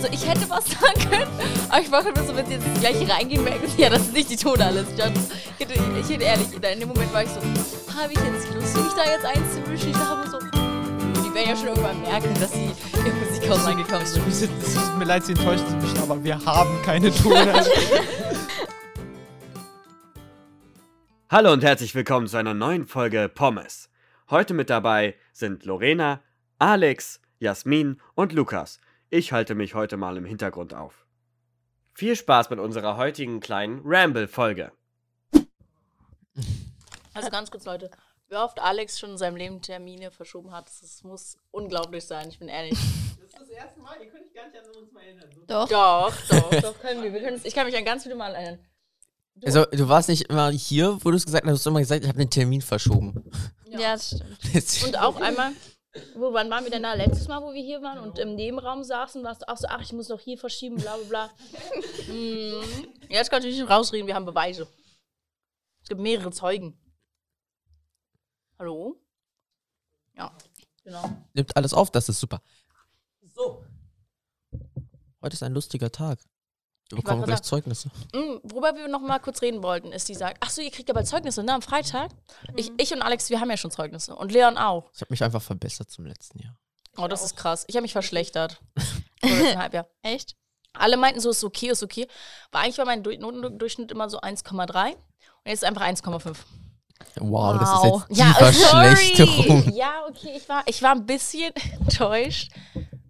So, ich hätte was sagen können, aber ich mache nur so, wenn sie jetzt gleich reingehen, merken sie, ja, das ist nicht die Tonale. Ich hätte, ich hätte ehrlich, in dem Moment war ich so, habe ich jetzt Lust, mich da jetzt einzumischen? Ich dachte mir so, die werden ja schon irgendwann merken, dass sie im Musikhaus reingekommen sind. Es tut mir leid, sie enttäuscht mich, aber wir haben keine Tone. Hallo und herzlich willkommen zu einer neuen Folge Pommes. Heute mit dabei sind Lorena, Alex, Jasmin und Lukas. Ich halte mich heute mal im Hintergrund auf. Viel Spaß mit unserer heutigen kleinen Ramble-Folge. Also ganz kurz, Leute. Wie oft Alex schon in seinem Leben Termine verschoben hat, das muss unglaublich sein, ich bin ehrlich. Das ist das erste Mal, ihr könnt euch gar nicht an uns mal erinnern. Doch. Doch, doch, doch, können wir. wir können, ich kann mich an ganz viele Mal erinnern. Du, Also, du warst nicht immer hier, wo du es gesagt hast, du hast immer gesagt, ich habe den Termin verschoben. Ja, das stimmt. Jetzt- und auch einmal, wo, wann waren wir denn da? Letztes Mal, wo wir hier waren und im Nebenraum saßen, warst du auch so, ach, ich muss noch hier verschieben, bla bla bla. mhm. Jetzt kannst du nicht rausreden, wir haben Beweise. Es gibt mehrere Zeugen. Hallo? Ja, genau. Nimmt alles auf, das ist super. So. Heute ist ein lustiger Tag. Wir Ich bekommen gleich Zeugnisse. Mm, worüber wir noch mal kurz reden wollten, ist die sagt, ach so, ihr kriegt aber Zeugnisse, ne, am Freitag? Ich, ich und Alex, wir haben ja schon Zeugnisse. Und Leon auch. Ich habe mich einfach verbessert zum letzten Jahr. Oh, das ist krass. Ich habe mich verschlechtert. Halbjahr. Echt? Alle meinten so, ist okay, ist okay. Aber eigentlich war mein Du- Notendurchschnitt immer so 1,3 und jetzt ist einfach 1,5. Wow, das ist jetzt Ja, tiefer sorry. Schlechterung. Ja, okay, ich war, ich war ein bisschen enttäuscht.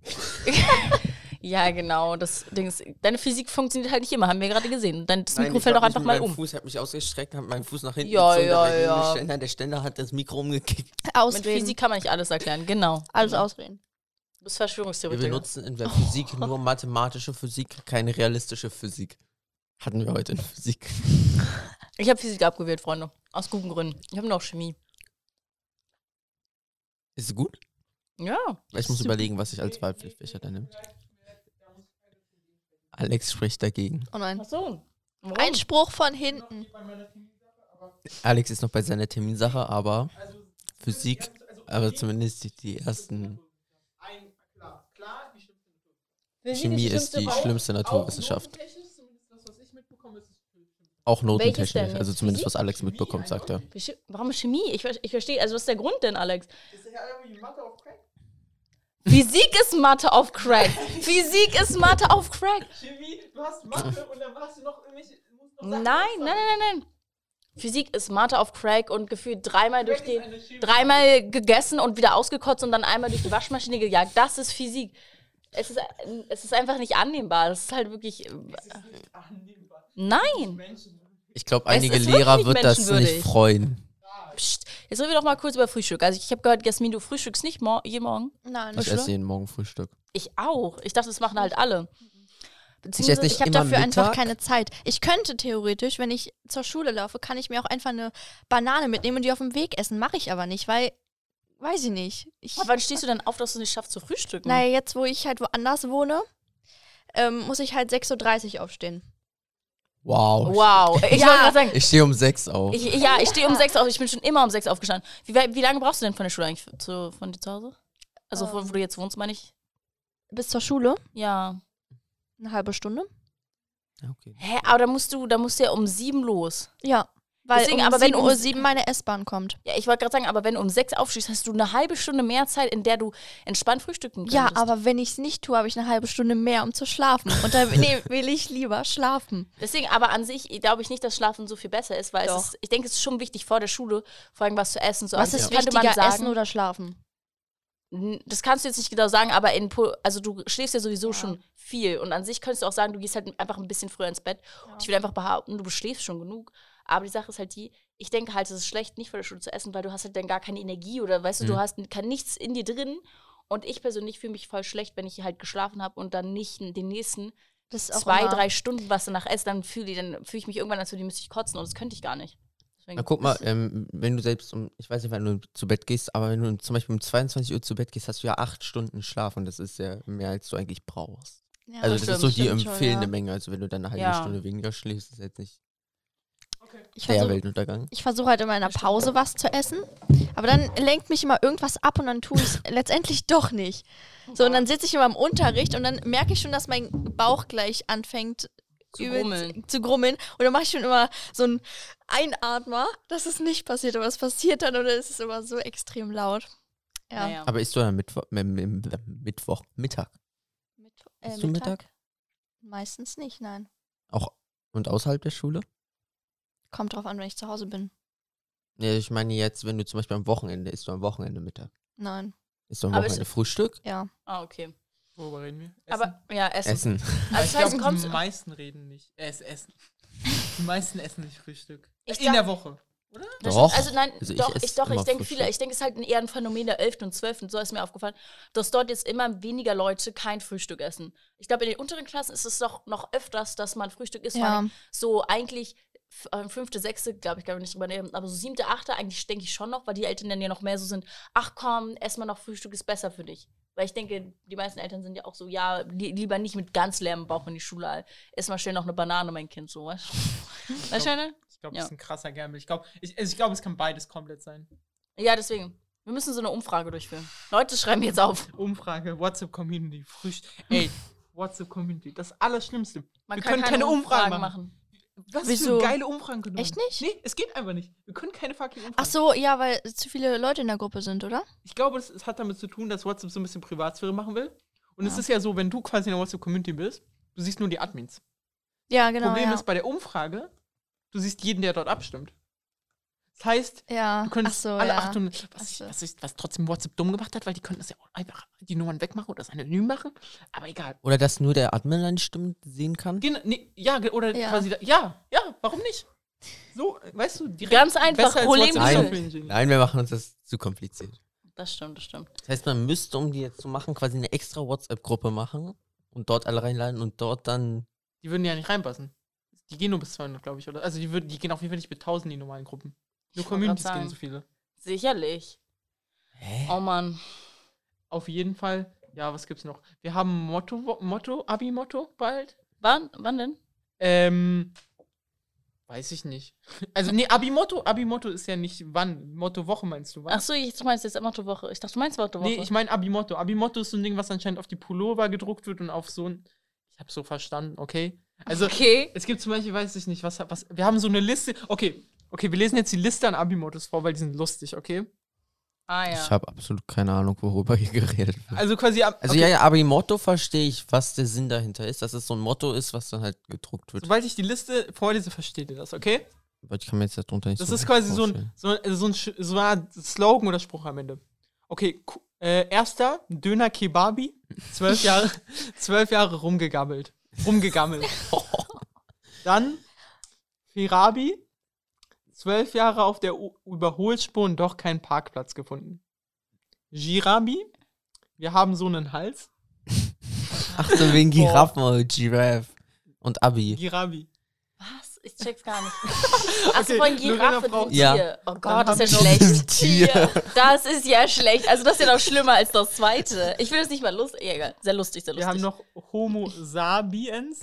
ja, genau. Das Ding ist, deine Physik funktioniert halt nicht immer, haben wir gerade gesehen. Dein das Mikro fällt auch einfach mal um. Fuß hat mich ausgestreckt, hat meinen Fuß nach hinten Ja, gezogen, ja, da ja. Der Ständer, der Ständer hat das Mikro umgekickt. Mit Ausreden. Physik kann man nicht alles erklären, genau. Alles ausreden. Du bist Wir Verschwörungstheoretiker. benutzen in der Physik nur mathematische Physik, keine realistische Physik. Hatten wir heute in Physik. Ich habe Physik abgewählt, Freunde. Aus guten Gründen. Ich habe noch Chemie. Ist es gut? Ja. Ich muss überlegen, was ich als Wahlpflichtfächer dann nehme. Alex spricht dagegen. Oh nein. Ach so. Warum? Einspruch von hinten. Alex ist noch bei seiner Terminsache, aber Physik, aber zumindest die, die ersten. Ein, klar, klar, die schlimmste Chemie ist die schlimmste Naturwissenschaft. Auch notentechnisch, also zumindest was? Alex mitbekommt, sagt er. Warum Chemie? Ich, ich verstehe, also was ist der Grund denn, Alex? Ist ja irgendwie Mathe auf Crack? Physik ist Mathe auf Crack. Physik ist Mathe auf Crack. Chemie, du hast Mathe und dann hast du noch irgendwelche. Nein, nein, nein, nein, nein. Physik ist Mathe auf Crack und gefühlt dreimal durch die, dreimal gegessen und wieder ausgekotzt und dann einmal durch die Waschmaschine gejagt. Das ist Physik. Es ist, es ist einfach nicht annehmbar. Das ist halt wirklich. Es ist nicht annehmbar. Nein. Ich glaube, Es einige Lehrer wird das nicht freuen. Psst. Jetzt reden wir doch mal kurz über Frühstück. Also ich habe gehört, Jasmin, du frühstückst nicht mor je morgen. Nein. Ich esse jeden Morgen Frühstück. Ich auch. Ich dachte, das machen halt alle. Beziehungsweise nicht ich habe dafür einfach Mittag. keine Zeit. Ich könnte theoretisch, wenn ich zur Schule laufe, kann ich mir auch einfach eine Banane mitnehmen und die auf dem Weg essen. Mache ich aber nicht, weil, weiß ich nicht. Ich, Aber wann stehst du denn auf, dass du es nicht schaffst zu frühstücken? naja, jetzt wo ich halt woanders wohne, ähm, muss ich halt 6.30 Uhr aufstehen. Wow. Wow. Ich Ja. wollte gerade sagen, Ich stehe um sechs auf. ich, ja, ich stehe um sechs auf. Ich bin schon immer um sechs aufgestanden. Wie, wie lange brauchst du denn von der Schule eigentlich zu, von dir zu Hause? Also Ähm. wo, wo du jetzt wohnst, meine ich? Bis zur Schule, Ja. eine halbe Stunde. Ja, okay. Hä, aber da musst du, da musst du ja um sieben los. Ja, weil Deswegen, um aber wenn 7 um Uhr sie- 7 meine S-Bahn kommt. Ja, ich wollte gerade sagen, aber wenn du um sechs aufstehst, hast du eine halbe Stunde mehr Zeit, in der du entspannt frühstücken könntest. Ja, aber wenn ich es nicht tue, habe ich eine halbe Stunde mehr, um zu schlafen. Und dann nee, will ich lieber schlafen. Deswegen, aber an sich glaube ich nicht, dass Schlafen so viel besser ist, weil ist, ich denke, es ist schon wichtig vor der Schule, vor allem was zu essen. So Was ist man wichtiger, sagen, Essen oder Schlafen? Das kannst du jetzt nicht genau sagen, aber in, also du schläfst ja sowieso schon viel und an sich könntest du auch sagen, du gehst halt einfach ein bisschen früher ins Bett. Und ich will einfach behaupten, du schläfst schon genug. Aber die Sache ist halt die, ich denke halt, es ist schlecht, nicht vor der Schule zu essen, weil du hast halt dann gar keine Energie oder weißt du, du Mhm. hast n- kann nichts in dir drin. Und ich persönlich fühle mich voll schlecht, wenn ich halt geschlafen habe und dann nicht den nächsten Das zwei, immer- drei Stunden was danach esse, dann fühle ich, dann fühle ich mich irgendwann, als würde ich müsste ich kotzen und das könnte ich gar nicht. Deswegen- Na guck mal, ähm, wenn du selbst um, ich weiß nicht, wann du zu Bett gehst, aber wenn du zum Beispiel um 22 Uhr zu Bett gehst, hast du ja acht Stunden Schlaf und das ist ja mehr, als du eigentlich brauchst. Ja, also das stimmt, ist so die stimmt schon, empfehlende ja. Menge. Also wenn du dann eine halbe Ja. Stunde weniger schläfst, ist jetzt nicht. Ich Der versuche Weltuntergang. ich versuch halt immer in der Pause was zu essen. Aber dann lenkt mich immer irgendwas ab und dann tue ich es letztendlich doch nicht. So, und dann sitze ich immer im Unterricht und dann merke ich schon, dass mein Bauch gleich anfängt Zu grummeln. zu grummeln. Und dann mache ich schon immer so ein Einatmer, dass es nicht passiert, aber es passiert dann oder es ist immer so extrem laut. Ja. Naja. Aber isst du dann Mittwoch, Mittwoch, Mittag? Mit, äh, Isst du Mittag? Meistens nicht, nein. Auch und außerhalb der Schule? Kommt drauf an, wenn ich zu Hause bin. Ja, ich meine jetzt, wenn du zum Beispiel am Wochenende isst du am Wochenende Mittag. Nein. Isst du am Aber Wochenende Frühstück? Ja. Ah, okay. Worüber reden wir? Essen? Aber ja, Essen. Essen. Aber Also ich das heißt, glaube, kommst die meisten reden nicht. Äh, es essen. Die meisten essen nicht Frühstück. Ich In dacht- der Woche. Das Doch. stimmt. Also nein, Also ich doch, esse ich, doch, ich immer denke viele, ich denke, es ist halt eher ein Phänomen der 11. und 12. So ist mir aufgefallen, dass dort jetzt immer weniger Leute kein Frühstück essen. Ich glaube, in den unteren Klassen ist es doch noch öfters, dass man Frühstück isst. Ja. allem So eigentlich äh, fünfte, sechste, glaube ich, glaube ich nicht drüber nehmen, aber so siebte, achte eigentlich denke ich schon noch, weil die Eltern dann ja noch mehr so sind, ach komm, ess mal noch Frühstück, ist besser für dich. Weil ich denke, die meisten Eltern sind ja auch so, ja, li lieber nicht mit ganz leerem Bauch in die Schule. Ess mal schnell noch eine Banane, mein Kind, so, weißt du? Weißt du, Scheine? Ich glaube, Ja. das ist ein krasser Gamble. Ich glaube, ich, also ich glaub, es kann beides komplett sein. Ja, deswegen. Wir müssen so eine Umfrage durchführen. Leute, schreiben jetzt auf. Umfrage, WhatsApp Community, Frühstück. Ey, WhatsApp Community, das Allerschlimmste. Man wir kann können keine, keine Umfragen Umfragen machen. machen. Was Wieso? für geile Umfragen wir Echt nicht? Nee, es geht einfach nicht. Wir können keine fucking Umfragen Ach so, ja, weil zu viele Leute in der Gruppe sind, oder? Ich glaube, es, es hat damit zu tun, dass WhatsApp so ein bisschen Privatsphäre machen will. Und es Ja. ist ja so, wenn du quasi in der WhatsApp-Community bist, du siehst nur die Admins. Ja, genau. Problem ja. ist bei der Umfrage, du siehst jeden, der dort abstimmt. Das heißt, ja. du könntest Ach so, alle ja. 800, Ach was, so. was, ist, was trotzdem WhatsApp dumm gemacht hat, weil die könnten das ja auch einfach die Nummern wegmachen oder das anonym machen. Aber egal. Oder dass nur der Admin dann die Stimmen sehen kann? Gen nee, ja, oder Ja. quasi, da, ja, ja, warum nicht? So, weißt du, direkt Ganz einfach, Problem Engineering. Nein, wir machen uns das zu kompliziert. Das stimmt, das stimmt. Das heißt, man müsste, um die jetzt zu machen, quasi eine extra WhatsApp-Gruppe machen und dort alle reinladen und dort dann. Die würden ja nicht reinpassen. Die gehen nur bis 200, glaube ich, oder? Also die, würden, die gehen auf jeden Fall nicht mit 1000 die normalen Gruppen. Nur Communities gehen so viele. Sicherlich. Hä? Oh Mann. Auf jeden Fall. Ja, was gibt's noch? Wir haben Motto, Motto, Abi-Motto bald. Wann, wann denn? Ähm, weiß ich nicht. Also, nee, Abi-Motto, Abi-Motto ist ja nicht wann. Motto-Woche meinst du, was? Ach so, ich du meinst jetzt Mottowoche. Ich dachte, du meinst Mottowoche. Nee, ich meine Abi-Motto. Abi-Motto ist so ein Ding, was anscheinend auf die Pullover gedruckt wird und auf so ein. Ich habe so verstanden, okay? Also, okay. es gibt zum Beispiel, weiß ich nicht, was, was. Wir haben so eine Liste. Okay, okay, wir lesen jetzt die Liste an Abi-Mottos vor, weil die sind lustig, okay? Ah ja. Ich habe absolut keine Ahnung, worüber hier geredet wird. Also quasi. ab- Also okay, ja, ja, aber im Motto verstehe ich, was der Sinn dahinter ist, dass es so ein Motto ist, was dann halt gedruckt wird. Sobald ich die Liste vorlese, versteht ihr das, okay? Aber ich kann mir jetzt darunter nicht Das so ist quasi so ein, so, also so ein so eine Art Slogan oder Spruch am Ende. Okay, äh, erster, Döner Kebabi, zwölf Jahre, zwölf Jahre rumgegammelt. Rumgegammelt. Dann Firabi, zwölf Jahre auf der U Überholspur und doch keinen Parkplatz gefunden. Girabi, wir haben so einen Hals. Ach so, wegen Giraffen oder Giraffe. Und Abi. Girabi. Was? Ich check's gar nicht. Achso, Okay, von Giraffe, braucht- Ja. Tier. Oh Gott, das ist ja wir schlecht. Tier. Das ist ja schlecht. Also das ist ja noch schlimmer als das zweite. Ich will das nicht mal lustig. Ja, egal. Sehr lustig, sehr Wir lustig. haben noch Homo sapiens.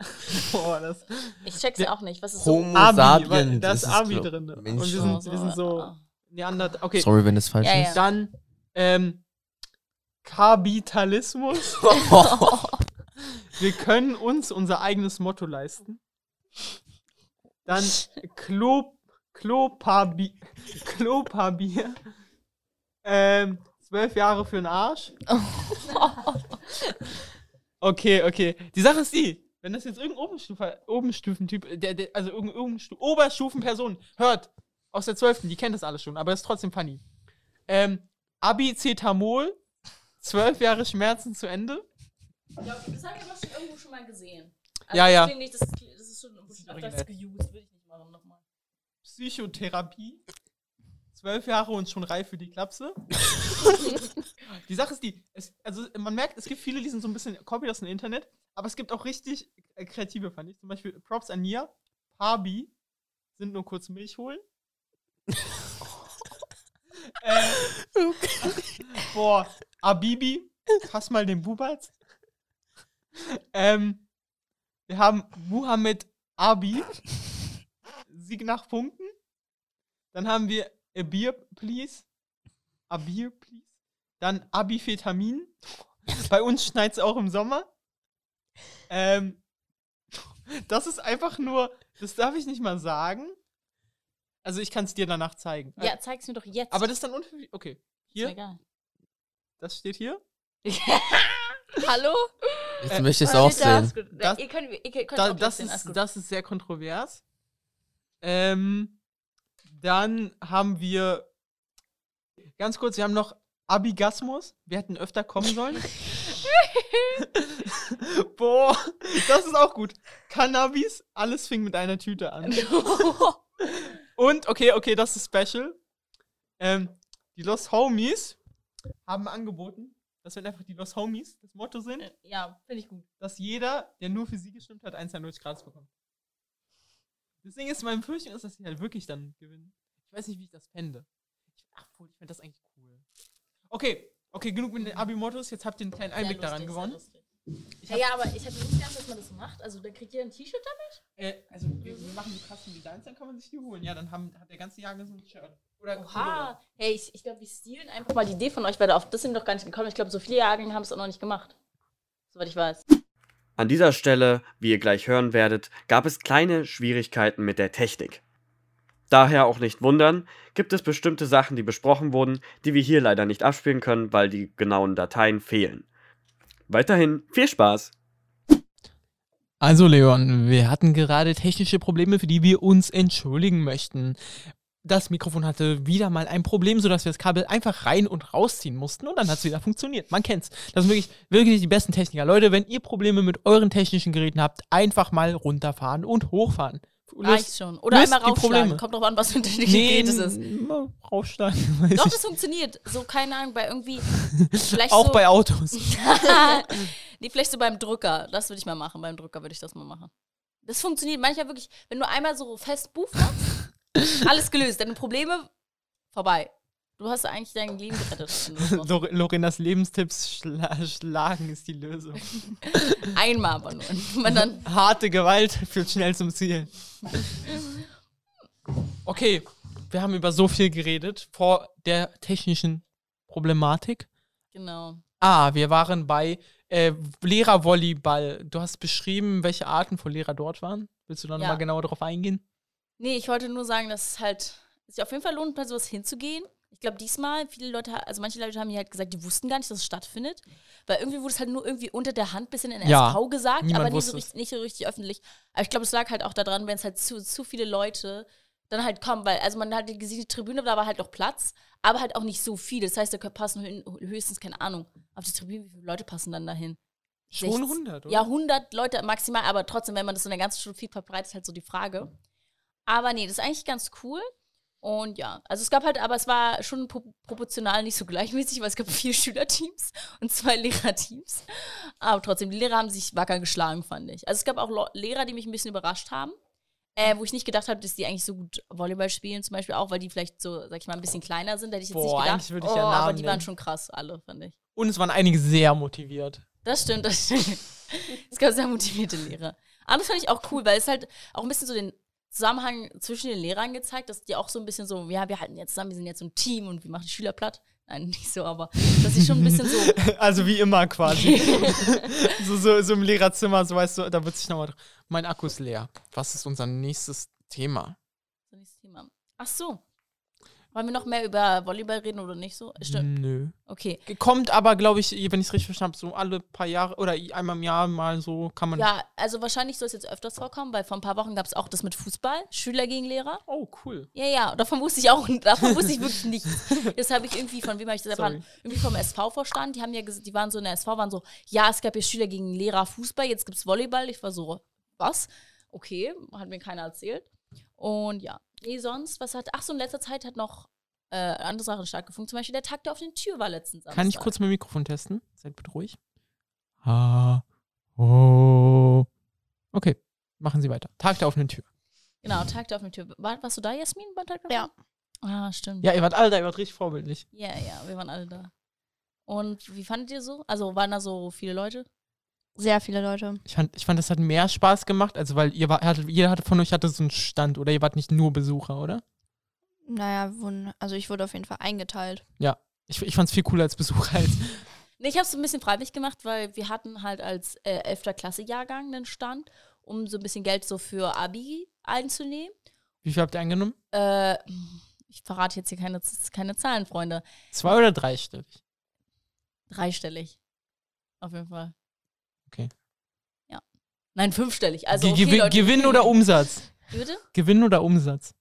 Boah, das. ich check's Wir- auch nicht. Was ist so? Homo Abi, da ist Abi drin. Und Mensch. wir sind, wir sind so Neandertal. Okay, Sorry, wenn es falsch Ja, ist. ja. dann ähm, Kapitalismus. Wir können uns unser eigenes Motto leisten. Dann Klo, Klopabi, Klopabier. Ähm, zwölf Jahre für den Arsch. Okay, okay. Die Sache ist die, wenn das jetzt irgendein Oberstufe, Obenstufentyp, der, der, also irgendeine Obenstu Oberstufenperson hört, aus der 12., die kennt das alles schon, aber das ist trotzdem funny. Ähm, Abicetamol, zwölf Jahre Schmerzen zu Ende. Ja, das habe ich aber schon irgendwo schon mal gesehen. Ja, ja. Das, klingt nicht, das, das ist schon ist das originell. ist geused, will ich nicht machen nochmal. Psychotherapie, zwölf Jahre und schon reif für die Klapse. die Sache ist die, es, also man merkt, es gibt viele, die sind so ein bisschen copy das im Internet, aber es gibt auch richtig äh, kreative, fand ich. Zum Beispiel Props an Nia, Pabi, sind nur kurz Milch holen. äh, boah, Abibi, fass mal den Bubatz. Ähm, wir haben Muhammad Abi. Sieg nach Punkten. Dann haben wir A Beer, Please. A Beer, Please. Dann Abifetamin. Bei uns schneit es auch im Sommer. Ähm, das ist einfach nur, das darf ich nicht mal sagen. Also ich kann es dir danach zeigen. Ja, zeig's mir doch jetzt. Aber das ist dann unter... Okay. ist Hier, egal. das steht hier. Hallo? Jetzt Äh, möchte ich es auch ist sehen. Das- ihr könnt, ihr könnt Da, auch das, sehen, alles ist, das ist sehr kontrovers. Ähm, dann haben wir ganz kurz, wir haben noch Abigasmus. Wir hätten öfter kommen sollen. Boah, das ist auch gut. Cannabis, alles fing mit einer Tüte an. Und, okay, okay, das ist special. Ähm, die Los Homies haben angeboten, dass wenn einfach die Los Homies das Motto sind, ja, finde ich gut. dass jeder, der nur für sie gestimmt hat, 1 Sandwich gratis bekommt. Deswegen ist meine Befürchtung, ist, dass sie halt wirklich dann gewinnen. Ich weiß nicht, wie ich das fände. Ich, ach, wohl, ich finde das eigentlich cool. Okay, okay, genug mit den Abi-Mottos. Jetzt habt ihr einen kleinen Einblick daran gewonnen. Ich Ja, ja, aber ich hatte nicht gedacht, dass man das so macht. Also, dann kriegt ihr ein T-Shirt damit? äh, also, wir, wir machen die krassen Designs, dann kann man sich die holen. Ja, dann haben, hat der ganze Jahrgang so ein Shirt. Oder Oha. Hey, ich, ich glaube, wir stehlen einfach mal die Idee von euch, weil auf das sind wir doch gar nicht gekommen. Ich glaube, so viele Jahrgänge haben es auch noch nicht gemacht. Soweit ich weiß. An dieser Stelle, wie ihr gleich hören werdet, gab es kleine Schwierigkeiten mit der Technik. Daher auch nicht wundern, gibt es bestimmte Sachen, die besprochen wurden, die wir hier leider nicht abspielen können, weil die genauen Dateien fehlen. Weiterhin viel Spaß! Also Leon, wir hatten gerade technische Probleme, für die wir uns entschuldigen möchten. Das Mikrofon hatte wieder mal ein Problem, sodass wir das Kabel einfach rein und rausziehen mussten und dann hat es wieder funktioniert. Man kennt's. Das sind wirklich, wirklich die besten Techniker. Leute, wenn ihr Probleme mit euren technischen Geräten habt, einfach mal runterfahren und hochfahren. Reicht schon. Oder löst einmal raufschlagen. Kommt drauf an, was für ein Nee, Gerät es ist. raufschlagen. Doch, das funktioniert. So, keine Ahnung, bei irgendwie. Vielleicht Auch so, bei Autos. nee, vielleicht so beim Drucker. Das würde ich mal machen. Beim Drucker würde ich das mal machen. Das funktioniert manchmal wirklich, wenn du einmal so fest Buch machst, alles gelöst. Deine Probleme vorbei. Du hast eigentlich dein Leben gerettet. Lore- Lorenas Lebenstipps schla schlagen ist die Lösung. Einmal aber nur. Wenn dann, Harte Gewalt führt schnell zum Ziel. Okay, wir haben über so viel geredet vor der technischen Problematik. genau. Ah, wir waren bei äh, Lehrervolleyball. Du hast beschrieben, welche Arten von Lehrer dort waren. Willst du da Ja. nochmal genauer darauf eingehen? Nee, ich wollte nur sagen, dass es halt es sich auf jeden Fall lohnt, bei sowas hinzugehen. Ich glaube, diesmal, viele Leute, also manche Leute haben mir halt gesagt, die wussten gar nicht, dass es stattfindet. Weil irgendwie wurde es halt nur irgendwie unter der Hand bisschen in der Ja, SV gesagt, aber nicht so, richtig, nicht so richtig öffentlich. Aber ich glaube, es lag halt auch daran, wenn es halt zu, zu viele Leute dann halt kommen, weil, also man hat gesehen, die Tribüne, da war halt noch Platz, aber halt auch nicht so viele. Das heißt, da passen hö- höchstens, keine Ahnung, auf die Tribüne, wie viele Leute passen dann dahin? Schon 60. 100, oder? Ja, 100 Leute maximal, aber trotzdem, wenn man das in der ganzen Stunde viel verbreitet, ist halt so die Frage. Aber nee, das ist eigentlich ganz cool. Und ja, also es gab halt, aber es war schon pro proportional nicht so gleichmäßig, weil es gab vier Schülerteams und zwei Lehrerteams. Aber trotzdem, die Lehrer haben sich wacker geschlagen, fand ich. Also es gab auch Lehrer, die mich ein bisschen überrascht haben. Äh, wo ich nicht gedacht habe, dass die eigentlich so gut Volleyball spielen, zum Beispiel auch, weil die vielleicht so, sag ich mal, ein bisschen kleiner sind. Da hätte ich jetzt Boah, nicht gedacht. eigentlich würde ich oh, ja aber Namen die waren schon krass, alle, fand ich. Und es waren einige sehr motiviert. Das stimmt, das stimmt. Es gab sehr motivierte Lehrer. Aber das fand ich auch cool, weil es halt auch ein bisschen so den Zusammenhang zwischen den Lehrern gezeigt, dass die auch so ein bisschen so, ja, wir halten jetzt zusammen, wir sind jetzt so ein Team und wir machen die Schüler platt. Nein, nicht so, aber dass sie schon ein bisschen so. Also wie immer quasi. so, so, so im Lehrerzimmer, so weißt du, da wird sich nochmal. Mein Akku ist leer. Was ist unser nächstes Thema? so nächstes Thema. Ach so. Wollen wir noch mehr über Volleyball reden oder nicht so? Stimmt. Nö. Okay. Kommt aber, glaube ich, wenn ich es richtig verstanden habe, so alle paar Jahre oder einmal im Jahr mal so kann man. Ja, also wahrscheinlich soll es jetzt öfters vorkommen, weil vor ein paar Wochen gab es auch das mit Fußball, Schüler gegen Lehrer. Oh, cool. Ja, ja, davon wusste ich auch, davon wusste ich wirklich nichts. Das habe ich irgendwie, von wem habe ich das erfahren? Irgendwie vom SV-Vorstand, die haben ja, die waren so in der SV, waren so, ja, es gab ja Schüler gegen Lehrer Fußball, jetzt gibt es Volleyball. Ich war so, was? Okay, hat mir keiner erzählt. Und ja, nee, sonst, was hat, ach so, in letzter Zeit hat noch äh, andere Sachen stattgefunden. Zum Beispiel der Tag der offenen Tür war letzten Samstag. Kann ich kurz mein Mikrofon testen? Seid bitte ruhig. Ah. Oh. Okay, machen Sie weiter. Tag der offenen Tür. Genau, Tag der offenen Tür. War, warst du da, Jasmin, beim Tag der Ja. Ah, stimmt. Ja, ihr wart alle da, ihr wart richtig vorbildlich. Ja, ja, wir waren alle da. Und wie fandet ihr so? Also waren da so viele Leute? Sehr viele Leute. Ich fand, ich fand, das hat mehr Spaß gemacht, also weil ihr war, hattet, jeder hatte von euch hatte so einen Stand oder ihr wart nicht nur Besucher, oder? Naja, also ich wurde auf jeden Fall eingeteilt. Ich, ich fand's viel cooler als Besucher. Als, Nee, ich habe es ein bisschen freiwillig gemacht, weil wir hatten halt als äh, 11. Klasse-Jahrgang einen Stand, um so ein bisschen Geld so für Abi einzunehmen. wie viel habt ihr eingenommen? Äh, ich verrate jetzt hier keine, keine Zahlen, Freunde. Zwei oder dreistellig? Dreistellig. Auf jeden Fall. Okay. Ja. Nein, fünfstellig. Also Ge- okay, Gewinn, Leute, Gewinn oder Umsatz? Bitte? Gewinn oder Umsatz?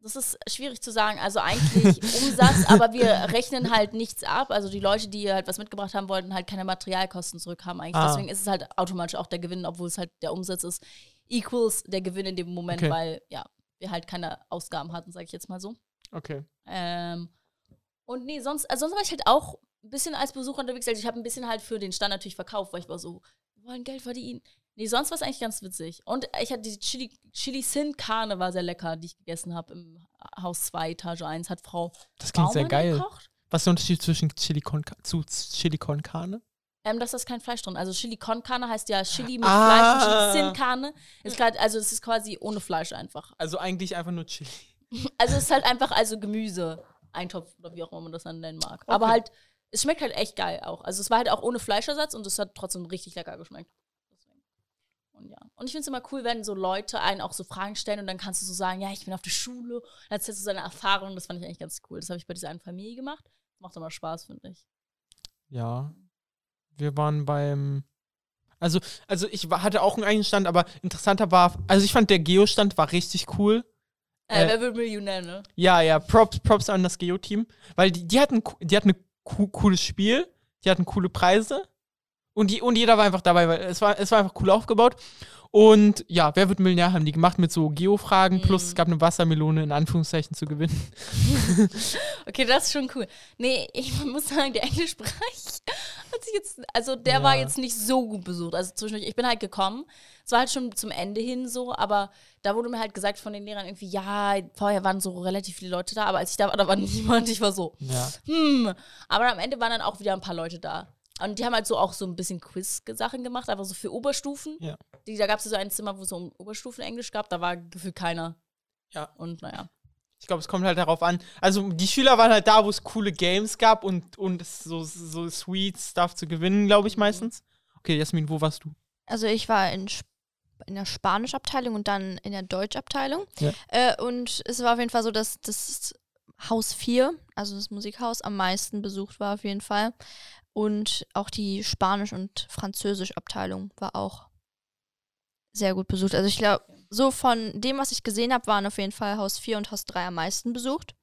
Das ist schwierig zu sagen. Also eigentlich Umsatz, aber wir rechnen halt nichts ab. Also die Leute, die halt was mitgebracht haben, wollten halt keine Materialkosten zurückhaben eigentlich. Ah. Deswegen ist es halt automatisch auch der Gewinn, obwohl es halt der Umsatz ist, equals der Gewinn in dem Moment, Okay. weil ja, wir halt keine Ausgaben hatten, sage ich jetzt mal so. Okay. Ähm, und nee, sonst, also sonst war ich halt auch ein bisschen als Besucher unterwegs. Also ich habe ein bisschen halt für den Stand natürlich verkauft, weil ich war so, wir wollen Geld verdienen. Nee, sonst war es eigentlich ganz witzig. Und ich hatte die Chili, Chili Sin Carne war sehr lecker, die ich gegessen habe im Haus 2, Etage 1, hat Frau Das klingt sehr Baumann geil. gekocht. Was ist der Unterschied zwischen Chili con, zu Chili con Carne? Ähm, da ist das kein Fleisch drin. Also Chili con Carne heißt ja Chili mit Ah. Fleisch und Chili Sin Carne. Ist grad, also es ist quasi ohne Fleisch einfach. Also eigentlich einfach nur Chili. Also es ist halt einfach also Gemüse, Eintopf oder wie auch immer man das dann nennen mag. Aber Okay. halt, es schmeckt halt echt geil auch. Also es war halt auch ohne Fleischersatz und es hat trotzdem richtig lecker geschmeckt. Und ja. Und ich finde es immer cool, wenn so Leute einen auch so Fragen stellen und dann kannst du so sagen, ja, ich bin auf der Schule. Dann erzählst du seine Erfahrungen. Das fand ich eigentlich ganz cool. Das habe ich bei dieser einen Familie gemacht. Das macht immer Spaß, finde ich. Ja. Wir waren beim. Also, also ich hatte auch einen eigenen Stand, aber interessanter war, also ich fand der Geo-Stand war richtig cool. Äh, Äh, wer wird Millionär, ne? Ja, ja, Props, Props an das Geo-Team, weil die, die hatten, die hatten ein co cooles Spiel, die hatten coole Preise und, die, und jeder war einfach dabei, weil es war, es war einfach cool aufgebaut. Und ja, wer wird Millionär haben die gemacht mit so Geo-Fragen, plus Mhm. es gab eine Wassermelone in Anführungszeichen zu gewinnen. Okay, das ist schon cool. Nee, ich muss sagen, der Englischbereich hat sich jetzt, also der war Ja. jetzt nicht so gut besucht. Also zwischendurch, ich bin halt gekommen. Es war halt schon zum Ende hin so, aber da wurde mir halt gesagt von den Lehrern irgendwie, ja, vorher waren so relativ viele Leute da, aber als ich da war, da war niemand. Ich war so, Ja. hm. Aber am Ende waren dann auch wieder ein paar Leute da. Und die haben halt so auch so ein bisschen Quiz-Sachen gemacht, einfach so für Oberstufen. Ja. Die, da gab es so ein Zimmer, wo es so um Oberstufen-Englisch gab, da war gefühlt keiner. Ja. Und naja. Ich glaube, es kommt halt darauf an. Also die Schüler waren halt da, wo es coole Games gab und, und so, so sweet Stuff zu gewinnen, glaube ich meistens. Okay, Jasmin, wo warst du? Also ich war in, Sp in der Spanischabteilung und dann in der Deutschabteilung. Ja. Äh, und es war auf jeden Fall so, dass das Haus 4, also das Musikhaus, am meisten besucht war auf jeden Fall. Und auch die Spanisch- und Französischabteilung war auch sehr gut besucht. Also ich glaube, so von dem, was ich gesehen habe, waren auf jeden Fall Haus 4 und Haus 3 am meisten besucht.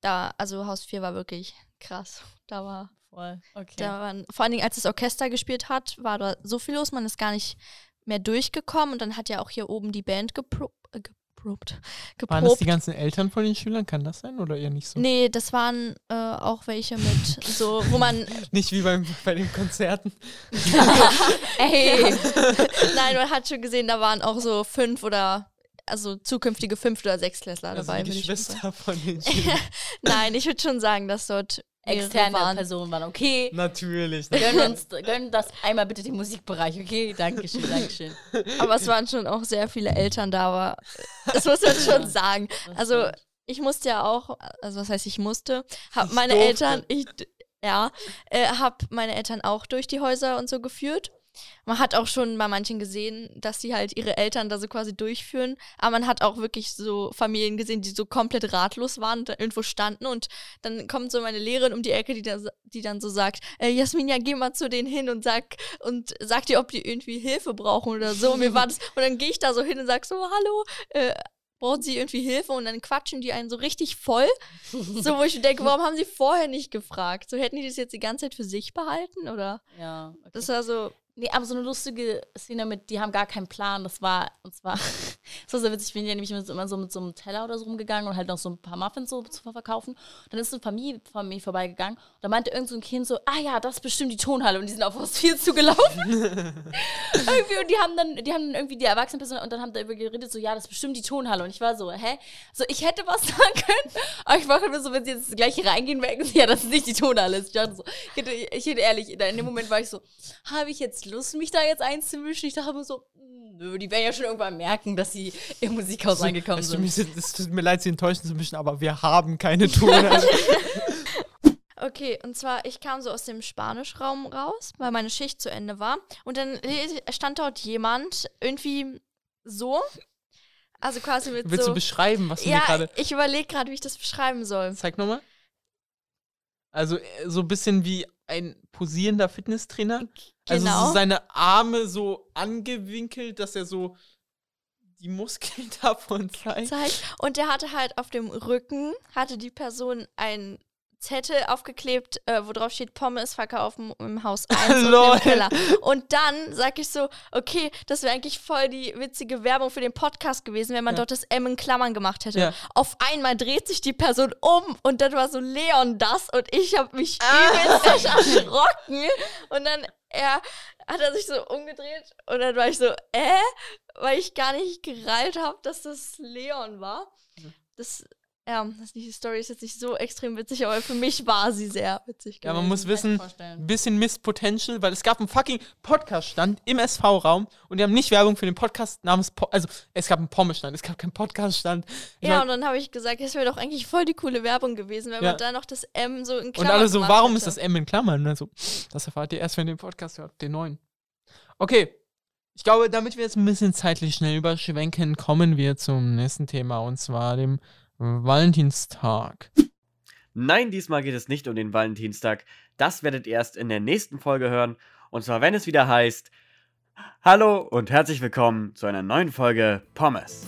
Da, also Haus 4 war wirklich krass. Da war Voll. Okay. da waren, vor allen Dingen, als das Orchester gespielt hat, war da so viel los, man ist gar nicht mehr durchgekommen. Und dann hat ja auch hier oben die Band gepro äh, geprobt. Waren das geprobt. die ganzen Eltern von den Schülern? Kann das sein oder eher nicht so? Nee, das waren äh, auch welche mit so, wo man. Nicht wie beim, bei den Konzerten. Ey! Nein, man hat schon gesehen, da waren auch so fünf oder also zukünftige fünf oder sechsklässler Also dabei. die. Geschwister von den Schülern. Nein, ich würde schon sagen, dass dort Externe waren. Personen waren okay. Natürlich. Gönn uns gönn das einmal bitte den Musikbereich, okay? Dankeschön, Dankeschön. Aber es waren schon auch sehr viele Eltern da, aber das muss man schon sagen. Also ich musste ja auch, also was heißt ich musste, habe meine durfte. Eltern, ich, ja, äh, habe meine Eltern auch durch die Häuser und so geführt. Man hat auch schon bei manchen gesehen, dass sie halt ihre Eltern da so quasi durchführen. Aber man hat auch wirklich so Familien gesehen, die so komplett ratlos waren und da irgendwo standen. Und dann kommt so meine Lehrerin um die Ecke, die, da, die dann so sagt, äh, Jasmin, ja, geh mal zu denen hin und sag, und sag dir, ob die irgendwie Hilfe brauchen oder so. Und mir war das, und dann gehe ich da so hin und sag so, hallo, äh, brauchen sie irgendwie Hilfe? Und dann quatschen die einen so richtig voll. So, wo ich denke, warum haben sie vorher nicht gefragt? So hätten die das jetzt die ganze Zeit für sich behalten? Oder? Ja. Okay. Das war so, Nee, aber so eine lustige Szene mit, die haben gar keinen Plan. Das war, und zwar, das war so witzig, ich bin ja nämlich immer so mit so einem Teller oder so rumgegangen und halt noch so ein paar Muffins so zu verkaufen. Dann ist eine Familie von mir vorbeigegangen und da meinte irgend so ein Kind so, ah ja, das ist bestimmt die Tonhalle und die sind auf Haus 4 zugelaufen. irgendwie und die haben dann, die haben dann irgendwie die Erwachsenenperson und dann haben da über geredet, so, ja, das ist bestimmt die Tonhalle. Und ich war so, hä? So, ich hätte was sagen können, aber ich war nur so, wenn sie jetzt gleich reingehen, merken sie, ja, das ist nicht die Tonhalle. Ich dachte so, ich hätte, ich hätte ehrlich, in dem Moment war ich so, habe ich jetzt nicht Lust, mich da jetzt einzumischen. Ich dachte immer so, "Hm, nö, die werden ja schon irgendwann merken, dass sie im Musikhaus angekommen es, tut mir, sind. es tut mir leid, sie enttäuschen zu mischen, aber wir haben keine Tone. Also, Okay, und zwar, ich kam so aus dem Spanischraum raus, weil meine Schicht zu Ende war. Und dann stand dort jemand irgendwie so. Also quasi mit willst so. du beschreiben, was du mir ja, gerade. ich überlege gerade, wie ich das beschreiben soll. Zeig nochmal. Also äh, so ein bisschen wie ein posierender Fitnesstrainer. Also Genau. so seine Arme so angewinkelt, dass er so die Muskeln davon zeigt. zeigt. Und der hatte halt auf dem Rücken, hatte die Person einen Zettel aufgeklebt, äh, wo drauf steht, Pommes verkaufen im Haus 1 und im Keller. Und dann sag ich so, okay, das wäre eigentlich voll die witzige Werbung für den Podcast gewesen, wenn man Ja. dort das M in Klammern gemacht hätte. Ja. Auf einmal dreht sich die Person um und dann war so Leon das und ich habe mich Ah. übelst erschrocken. Und dann er, hat er sich so umgedreht und dann war ich so, äh, weil ich gar nicht gereilt habe, dass das Leon war. Das, ja, das die Story ist jetzt nicht so extrem witzig, aber für mich war sie sehr witzig. Ja, man muss wissen, ein bisschen Missed Potential, weil es gab einen fucking Podcast-Stand im SV-Raum und die haben nicht Werbung für den Podcast namens, po also es gab einen Pommes-Stand, es gab keinen Podcast-Stand. Ja, mein- und dann habe ich gesagt, es wäre doch eigentlich voll die coole Werbung gewesen, wenn Ja. man da noch das M so in und Klammern alle so, warum hätte. ist das M in Klammern? Also, das erfahrt ihr erst, wenn ihr den Podcast hört, den neuen. Okay, ich glaube, damit wir jetzt ein bisschen zeitlich schnell überschwenken, kommen wir zum nächsten Thema und zwar dem Valentinstag. Nein, diesmal geht es nicht um den Valentinstag. Das werdet ihr erst in der nächsten Folge hören. Und zwar, wenn es wieder heißt: Hallo und herzlich willkommen zu einer neuen Folge Pommes.